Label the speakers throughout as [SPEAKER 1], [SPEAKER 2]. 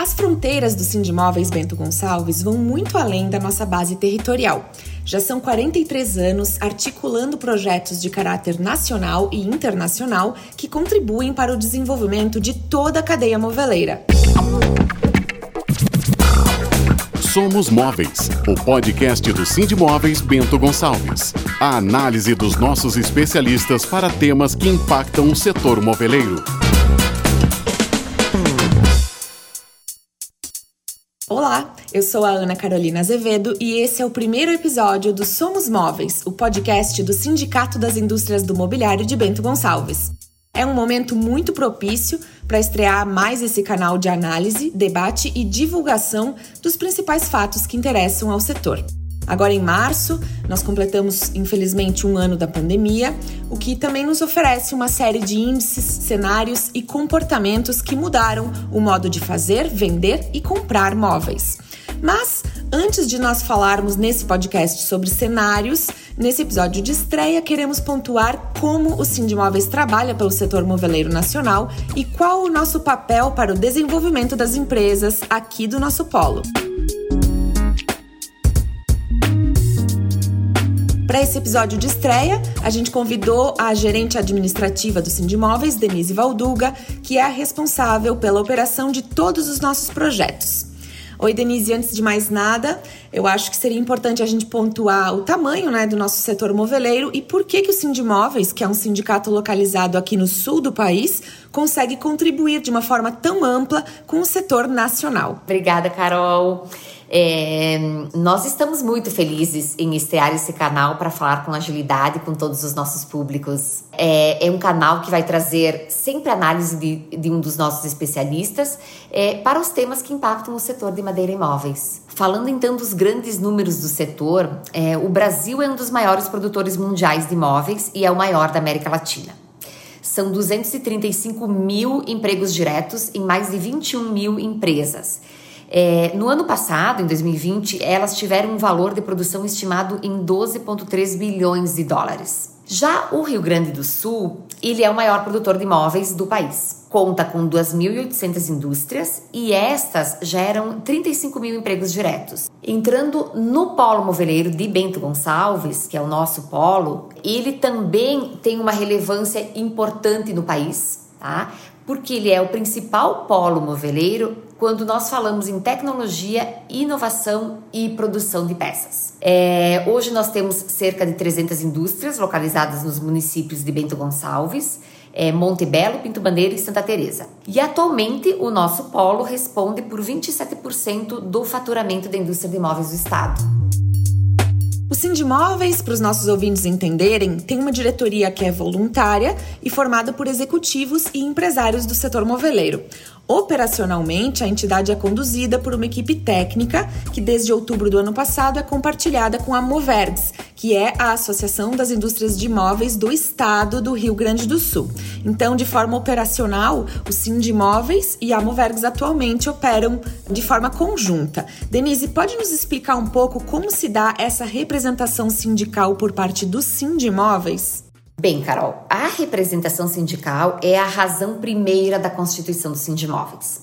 [SPEAKER 1] As fronteiras do Sindimóveis Bento Gonçalves vão muito além da nossa base territorial. Já são 43 anos articulando projetos de caráter nacional e internacional que contribuem para o desenvolvimento de toda a cadeia moveleira.
[SPEAKER 2] Somos Móveis, o podcast do Sindimóveis Bento Gonçalves. A análise dos nossos especialistas para temas que impactam o setor moveleiro.
[SPEAKER 1] Olá, eu sou a Ana Carolina Azevedo e esse é o primeiro episódio do Somos Móveis, o podcast do Sindicato das Indústrias do Mobiliário de Bento Gonçalves. É um momento muito propício para estrear mais esse canal de análise, debate e divulgação dos principais fatos que interessam ao setor. Agora em março, nós completamos, infelizmente, um ano da pandemia, o que também nos oferece uma série de índices, cenários e comportamentos que mudaram o modo de fazer, vender e comprar móveis. Mas, antes de nós falarmos nesse podcast sobre cenários, nesse episódio de estreia queremos pontuar como o Sindimóveis trabalha pelo setor moveleiro nacional e qual o nosso papel para o desenvolvimento das empresas aqui do nosso polo. Para esse episódio de estreia, a gente convidou a gerente administrativa do Sindimóveis, Denise Valduga, que é a responsável pela operação de todos os nossos projetos. Oi, Denise, antes de mais nada, eu acho que seria importante a gente pontuar o tamanho né, do nosso setor moveleiro e por que, que o Sindimóveis, que é um sindicato localizado aqui no sul do país, consegue contribuir de uma forma tão ampla com o setor nacional.
[SPEAKER 3] Obrigada, Carol. É, nós estamos muito felizes em estrear esse canal para falar com agilidade com todos os nossos públicos. É, é um canal que vai trazer sempre análise de, de um dos nossos especialistas é, para os temas que impactam o setor de madeira e móveis. Falando então dos grandes números do setor, é, o Brasil é um dos maiores produtores mundiais de móveis e é o maior da América Latina. São 235 mil empregos diretos em mais de 21 mil empresas. É, no ano passado, em 2020, elas tiveram um valor de produção estimado em 12,3 bilhões de dólares. Já o Rio Grande do Sul, ele é o maior produtor de imóveis do país. Conta com 2.800 indústrias e estas geram 35 mil empregos diretos. Entrando no polo moveleiro de Bento Gonçalves, que é o nosso polo, ele também tem uma relevância importante no país, tá? Porque ele é o principal polo moveleiro quando nós falamos em tecnologia, inovação e produção de peças. É, hoje nós temos cerca de 300 indústrias localizadas nos municípios de Bento Gonçalves, é, Monte Belo, Pinto Bandeira e Santa Teresa. E atualmente o nosso polo responde por 27% do faturamento da indústria de imóveis do estado.
[SPEAKER 1] O Sindimóveis, para os nossos ouvintes entenderem, tem uma diretoria que é voluntária e formada por executivos e empresários do setor moveleiro. Operacionalmente, a entidade é conduzida por uma equipe técnica que, desde outubro do ano passado, é compartilhada com a Moverdes, que é a Associação das Indústrias de Imóveis do Estado do Rio Grande do Sul. Então, de forma operacional, o Sindimóveis e a Moverdes atualmente operam de forma conjunta. Denise, pode nos explicar um pouco como se dá essa representação sindical por parte do Sindimóveis?
[SPEAKER 3] Bem, Carol, a representação sindical é a razão primeira da constituição do Sindimóveis.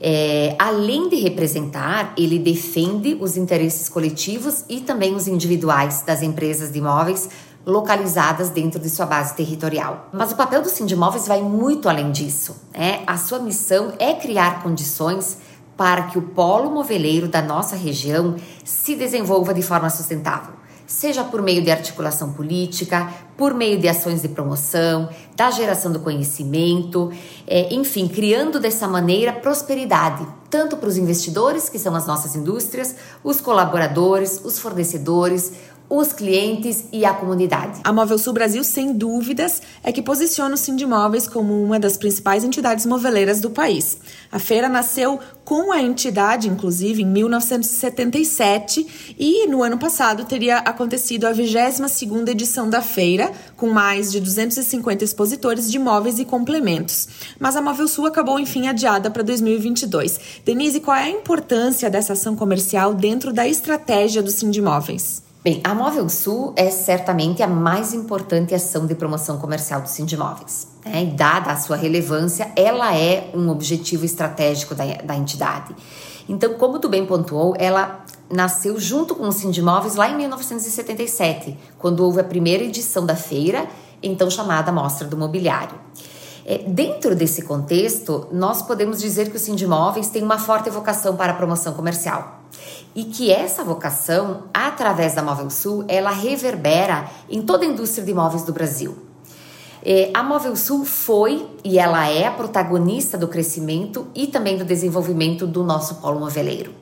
[SPEAKER 3] É, além de representar, ele defende os interesses coletivos e também os individuais das empresas de imóveis localizadas dentro de sua base territorial. Mas o papel do Sindimóveis vai muito além disso. Né? A sua missão é criar condições para que o polo moveleiro da nossa região se desenvolva de forma sustentável seja por meio de articulação política, por meio de ações de promoção, da geração do conhecimento, é, enfim, criando dessa maneira prosperidade, tanto para os investidores, que são as nossas indústrias, os colaboradores, os fornecedores, os clientes e a comunidade.
[SPEAKER 1] A Móvel Sul Brasil, sem dúvidas, é que posiciona o Sindimóveis como uma das principais entidades moveleiras do país. A feira nasceu com a entidade, inclusive, em 1977 e no ano passado teria acontecido a 22ª edição da feira, com mais de 250 expositores de móveis e complementos. Mas a Móvel Sul acabou, enfim, adiada para 2022. Denise, qual é a importância dessa ação comercial dentro da estratégia do Sindimóveis?
[SPEAKER 3] Bem, a Móvel Sul é certamente a mais importante ação de promoção comercial do Sindimóveis. Né? E dada a sua relevância, ela é um objetivo estratégico da, da entidade. Então, como tu bem pontuou, ela nasceu junto com o Sindimóveis lá em 1977, quando houve a primeira edição da feira, então chamada Mostra do Mobiliário. É, dentro desse contexto, nós podemos dizer que o Sindimóveis tem uma forte vocação para a promoção comercial e que essa vocação, através da Móvel Sul, ela reverbera em toda a indústria de imóveis do Brasil. É, a Móvel Sul foi e ela é a protagonista do crescimento e também do desenvolvimento do nosso polo moveleiro.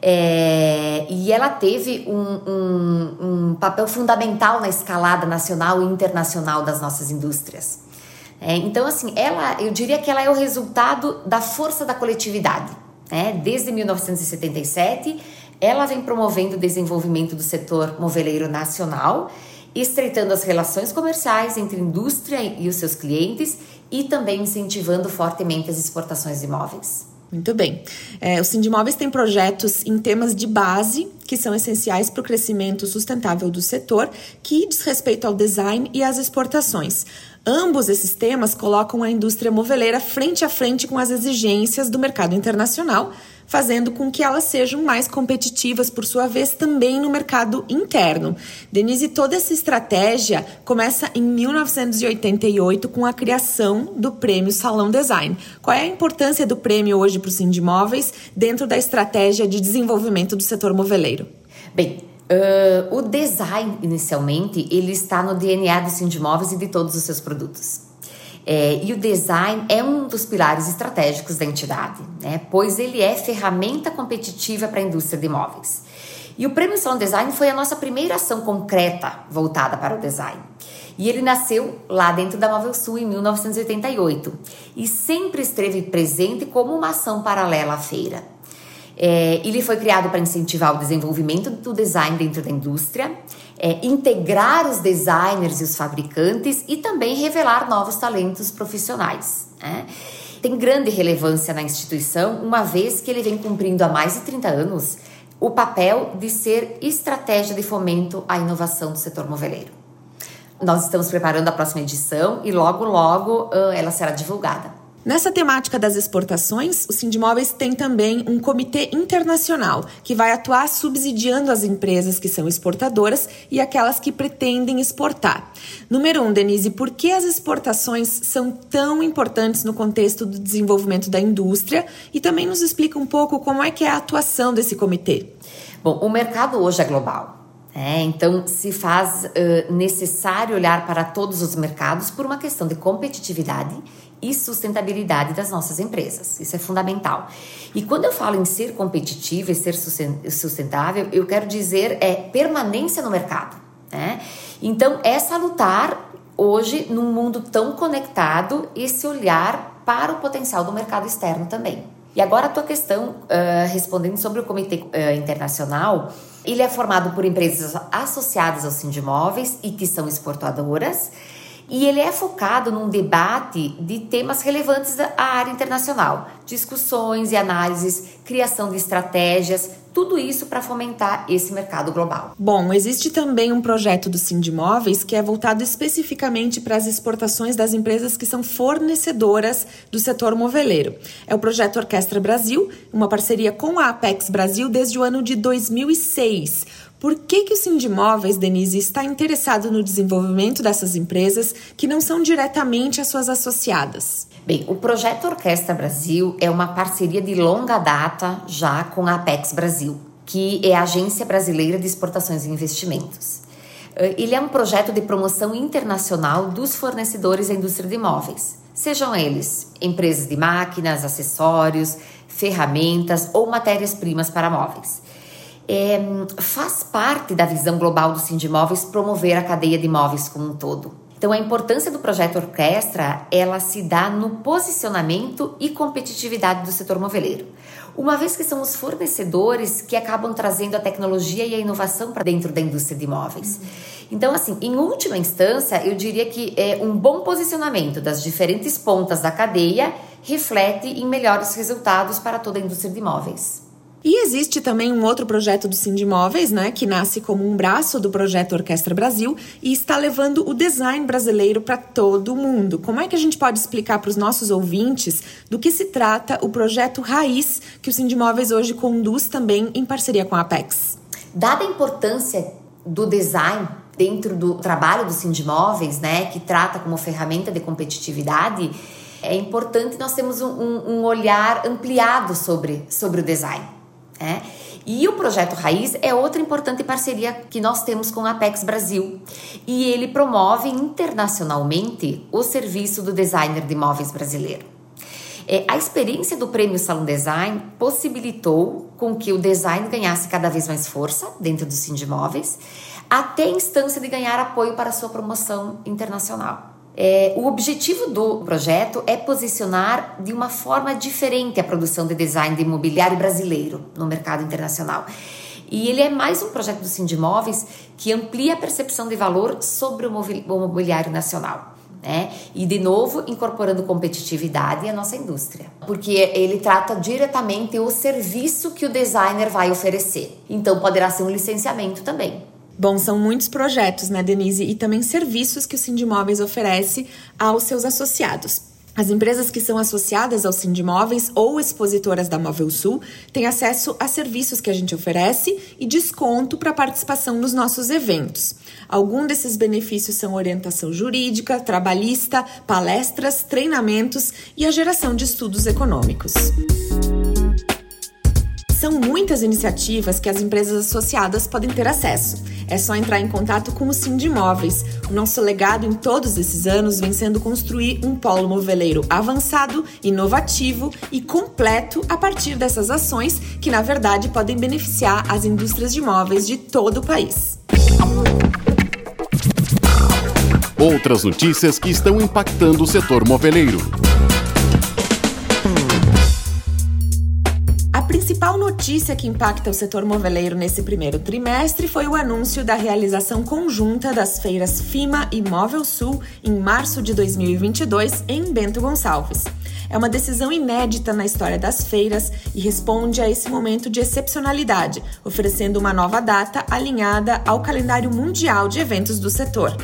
[SPEAKER 3] É, e ela teve um, um, um, papel fundamental na escalada nacional e internacional das nossas indústrias. É, então, assim, ela, eu diria que ela é o resultado da força da coletividade. Né? Desde 1977, ela vem promovendo o desenvolvimento do setor moveleiro nacional, estreitando as relações comerciais entre a indústria e os seus clientes e também incentivando fortemente as exportações de imóveis.
[SPEAKER 1] Muito bem. É, o Sindimóveis tem projetos em temas de base que são essenciais para o crescimento sustentável do setor, que diz respeito ao design e às exportações. Ambos esses temas colocam a indústria moveleira frente a frente com as exigências do mercado internacional, fazendo com que elas sejam mais competitivas, por sua vez, também no mercado interno. Denise, toda essa estratégia começa em 1988 com a criação do Prêmio Salão Design. Qual é a importância do prêmio hoje para o Sindimóveis dentro da estratégia de desenvolvimento do setor moveleiro?
[SPEAKER 3] Bem, Uh, o design, inicialmente, ele está no DNA do Sindimóveis e de todos os seus produtos. É, e o design é um dos pilares estratégicos da entidade, né? pois ele é ferramenta competitiva para a indústria de imóveis. E o Prêmio Salão Design foi a nossa primeira ação concreta voltada para o design. E ele nasceu lá dentro da Móvel Sul em 1988 e sempre esteve presente como uma ação paralela à feira. É, ele foi criado para incentivar o desenvolvimento do design dentro da indústria, é, integrar os designers e os fabricantes e também revelar novos talentos profissionais. Né? Tem grande relevância na instituição, uma vez que ele vem cumprindo há mais de 30 anos o papel de ser estratégia de fomento à inovação do setor moveleiro. Nós estamos preparando a próxima edição e logo, logo ela será divulgada.
[SPEAKER 1] Nessa temática das exportações, o Sindimóveis tem também um comitê internacional que vai atuar subsidiando as empresas que são exportadoras e aquelas que pretendem exportar. Número um, Denise, por que as exportações são tão importantes no contexto do desenvolvimento da indústria? E também nos explica um pouco como é que é a atuação desse comitê.
[SPEAKER 3] Bom, o mercado hoje é global. É, então, se faz uh, necessário olhar para todos os mercados por uma questão de competitividade e sustentabilidade das nossas empresas. Isso é fundamental. E quando eu falo em ser competitivo e ser sustentável, eu quero dizer é permanência no mercado. Né? Então, é salutar hoje, num mundo tão conectado, esse olhar para o potencial do mercado externo também. E agora a tua questão, uh, respondendo sobre o Comitê uh, Internacional, ele é formado por empresas associadas ao Sindimóveis e que são exportadoras, e ele é focado num debate de temas relevantes à área internacional, discussões e análises, criação de estratégias, tudo isso para fomentar esse mercado global.
[SPEAKER 1] Bom, existe também um projeto do Sindimóveis que é voltado especificamente para as exportações das empresas que são fornecedoras do setor moveleiro. É o projeto Orquestra Brasil, uma parceria com a Apex Brasil desde o ano de 2006. Por que, que o Sindimóveis, Denise, está interessado no desenvolvimento dessas empresas que não são diretamente as suas associadas?
[SPEAKER 3] Bem, o projeto Orquestra Brasil é uma parceria de longa data já com a Apex Brasil, que é a Agência Brasileira de Exportações e Investimentos. Eh, ele é um projeto de promoção internacional dos fornecedores da indústria de imóveis, sejam eles empresas de máquinas, acessórios, ferramentas ou matérias-primas para móveis é, faz parte da visão global do Sindimóveis promover a cadeia de imóveis como um todo. Então, a importância do projeto Orquestra, ela se dá no posicionamento e competitividade do setor moveleiro. Uma vez que são os fornecedores que acabam trazendo a tecnologia e a inovação para dentro da indústria de imóveis. Então, assim, em última instância, eu diria que é um bom posicionamento das diferentes pontas da cadeia reflete em melhores resultados para toda a indústria de imóveis.
[SPEAKER 1] E existe também um outro projeto do Sindimóveis, né, que nasce como um braço do projeto Orquestra Brasil e está levando o design brasileiro para todo o mundo. Como é que a gente pode explicar para os nossos ouvintes do que se trata o projeto Raiz que o Sindimóveis hoje conduz também em parceria com a Apex?
[SPEAKER 3] Dada a importância do design dentro do trabalho do Sindimóveis, né, que trata como ferramenta de competitividade, é importante nós termos um, um olhar ampliado sobre, sobre o design. Né? E o projeto Raiz é outra importante parceria que nós temos com a Apex Brasil. E ele promove internacionalmente o serviço do designer de imóveis brasileiro. É, a experiência do Prêmio Salon Design possibilitou com que o design ganhasse cada vez mais força dentro do Sindimóveis, até a instância de ganhar apoio para sua promoção internacional. É, o objetivo do projeto é posicionar de uma forma diferente a produção de design de imobiliário brasileiro no mercado internacional. E ele é mais um projeto do Sindimóveis que amplia a percepção de valor sobre o mobiliário nacional. Né? E de novo incorporando competitividade à nossa indústria, porque ele trata diretamente o serviço que o designer vai oferecer. Então poderá ser um licenciamento também.
[SPEAKER 1] Bom, são muitos projetos, né, Denise? E também serviços que o Sindimóveis oferece aos seus associados. As empresas que são associadas ao Sindimóveis ou expositoras da Móvel Sul têm acesso a serviços que a gente oferece e desconto para participação nos nossos eventos. Alguns desses benefícios são orientação jurídica, trabalhista, palestras, treinamentos e a geração de estudos econômicos. São muitas iniciativas que as empresas associadas podem ter acesso. É só entrar em contato com o Sim de Imóveis. O nosso legado em todos esses anos vem sendo construir um polo moveleiro avançado, inovativo e completo a partir dessas ações que, na verdade, podem beneficiar as indústrias de imóveis de todo o país.
[SPEAKER 2] Outras notícias que estão impactando o setor moveleiro.
[SPEAKER 1] Principal notícia que impacta o setor moveleiro nesse primeiro trimestre foi o anúncio da realização conjunta das feiras FIMA e Móvel Sul em março de 2022 em Bento Gonçalves. É uma decisão inédita na história das feiras e responde a esse momento de excepcionalidade, oferecendo uma nova data alinhada ao calendário mundial de eventos do setor.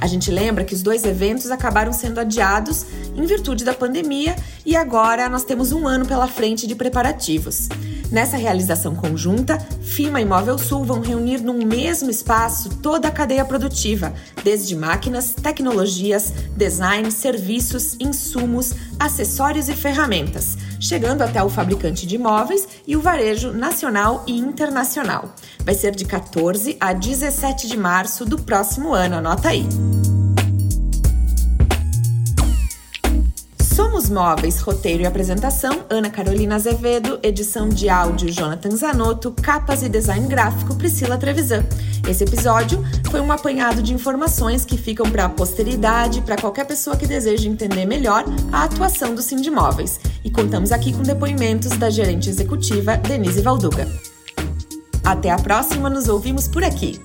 [SPEAKER 1] A gente lembra que os dois eventos acabaram sendo adiados em virtude da pandemia e agora nós temos um ano pela frente de preparativos. Nessa realização conjunta, FIMA e Móvel Sul vão reunir num mesmo espaço toda a cadeia produtiva, desde máquinas, tecnologias, design, serviços, insumos, acessórios e ferramentas, chegando até o fabricante de imóveis e o varejo nacional e internacional. Vai ser de 14 a 17 de março do próximo ano, anota aí. Somos Móveis, roteiro e apresentação, Ana Carolina Azevedo, edição de áudio, Jonathan Zanotto, capas e design gráfico, Priscila Trevisan. Esse episódio foi um apanhado de informações que ficam para a posteridade, para qualquer pessoa que deseje entender melhor a atuação do Sindimóveis. E contamos aqui com depoimentos da gerente executiva, Denise Valduga. Até a próxima, nos ouvimos por aqui.